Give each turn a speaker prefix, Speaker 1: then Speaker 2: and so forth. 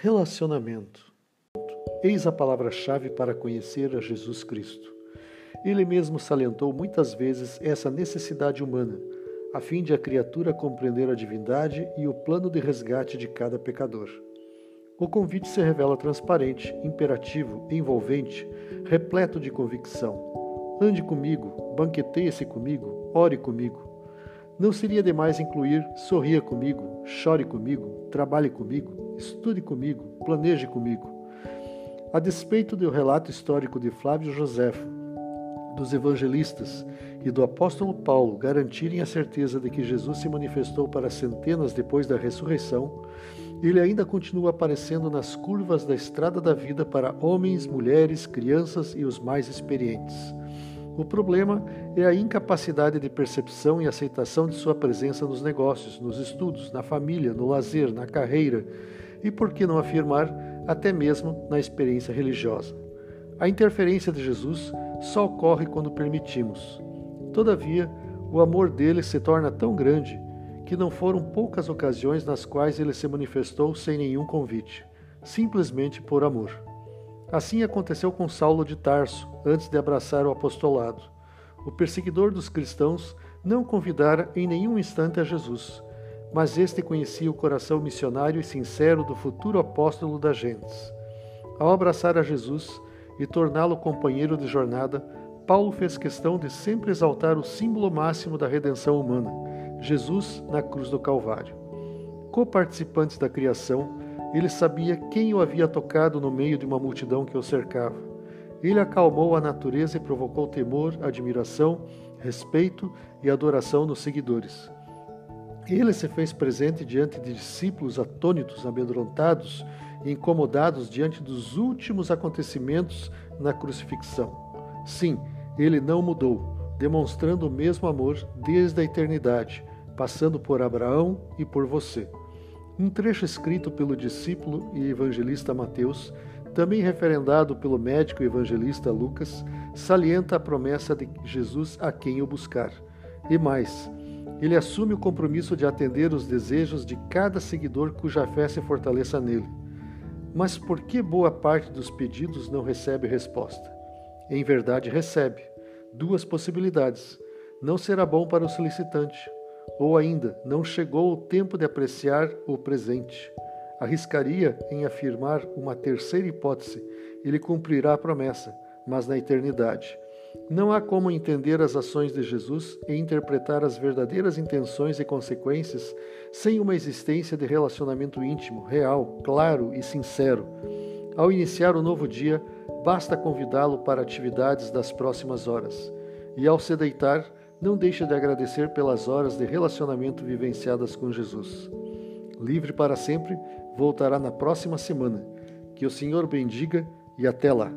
Speaker 1: Relacionamento. Eis a palavra-chave para conhecer a Jesus Cristo. Ele mesmo salientou muitas vezes essa necessidade humana, a fim de a criatura compreender a divindade e o plano de resgate de cada pecador. O convite se revela transparente, imperativo, envolvente, repleto de convicção. Ande comigo, banqueteie-se comigo, ore comigo. Não seria demais incluir sorria comigo, chore comigo, trabalhe comigo, estude comigo, planeje comigo. A despeito do relato histórico de Flávio Joséfo, dos evangelistas e do apóstolo Paulo garantirem a certeza de que Jesus se manifestou para centenas depois da ressurreição, ele ainda continua aparecendo nas curvas da estrada da vida para homens, mulheres, crianças e os mais experientes. O problema é a incapacidade de percepção e aceitação de sua presença nos negócios, nos estudos, na família, no lazer, na carreira e, por que não afirmar, até mesmo na experiência religiosa. A interferência de Jesus só ocorre quando permitimos. Todavia, o amor dele se torna tão grande que não foram poucas ocasiões nas quais ele se manifestou sem nenhum convite, simplesmente por amor. Assim aconteceu com Saulo de Tarso, antes de abraçar o apostolado. O perseguidor dos cristãos não convidara em nenhum instante a Jesus, mas este conhecia o coração missionário e sincero do futuro apóstolo das gentes. Ao abraçar a Jesus e torná-lo companheiro de jornada, Paulo fez questão de sempre exaltar o símbolo máximo da redenção humana, Jesus na cruz do Calvário. Co-participantes da criação, ele sabia quem o havia tocado no meio de uma multidão que o cercava. Ele acalmou a natureza e provocou temor, admiração, respeito e adoração nos seguidores. Ele se fez presente diante de discípulos atônitos, amedrontados e incomodados diante dos últimos acontecimentos na crucifixão. Sim, ele não mudou, demonstrando o mesmo amor desde a eternidade, passando por Abraão e por você. Um trecho escrito pelo discípulo e evangelista Mateus, também referendado pelo médico e evangelista Lucas, salienta a promessa de Jesus a quem o buscar. E mais, ele assume o compromisso de atender os desejos de cada seguidor cuja fé se fortaleça nele. Mas por que boa parte dos pedidos não recebe resposta? Em verdade, recebe. Duas possibilidades. Não será bom para o solicitante, ou ainda, não chegou o tempo de apreciar o presente. Arriscaria em afirmar uma terceira hipótese: ele cumprirá a promessa, mas na eternidade. Não há como entender as ações de Jesus e interpretar as verdadeiras intenções e consequências sem uma existência de relacionamento íntimo, real, claro e sincero. Ao iniciar o novo dia, basta convidá-lo para atividades das próximas horas. E ao se deitar, não deixe de agradecer pelas horas de relacionamento vivenciadas com Jesus. Livre para sempre, voltará na próxima semana. Que o Senhor bendiga e até lá.